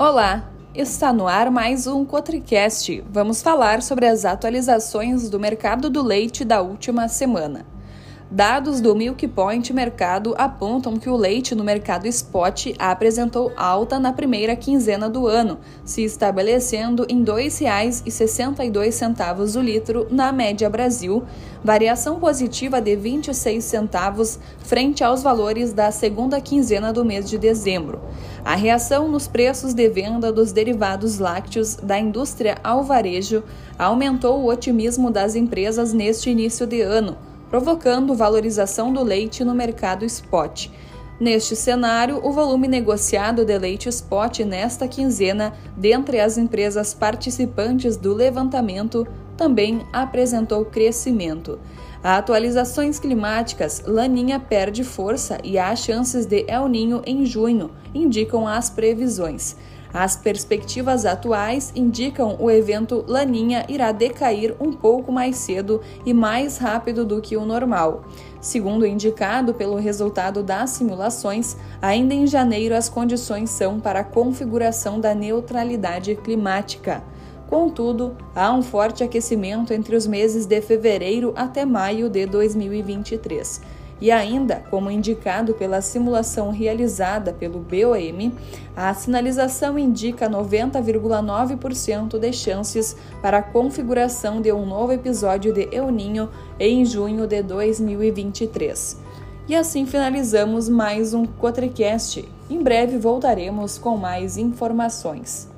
Olá, está no ar mais um Cotricast. Vamos falar sobre as atualizações do mercado do leite da última semana. Dados do Milk Point Mercado apontam que o leite no mercado spot apresentou alta na primeira quinzena do ano, se estabelecendo em R$ 2,62 o litro na média Brasil, variação positiva de 26 centavos frente aos valores da segunda quinzena do mês de dezembro. A reação nos preços de venda dos derivados lácteos da indústria ao varejo aumentou o otimismo das empresas neste início de ano provocando valorização do leite no mercado spot. Neste cenário, o volume negociado de leite spot nesta quinzena, dentre as empresas participantes do levantamento, também apresentou crescimento. Atualizações climáticas, Laninha perde força e há chances de El Ninho em junho, indicam as previsões. As perspectivas atuais indicam o evento Laninha irá decair um pouco mais cedo e mais rápido do que o normal. Segundo indicado pelo resultado das simulações, ainda em janeiro as condições são para a configuração da neutralidade climática. Contudo, há um forte aquecimento entre os meses de fevereiro até maio de 2023. E ainda, como indicado pela simulação realizada pelo BOM, a sinalização indica 90,9% de chances para a configuração de um novo episódio de El Ninho em junho de 2023. E assim finalizamos mais um Cotricast. Em breve voltaremos com mais informações.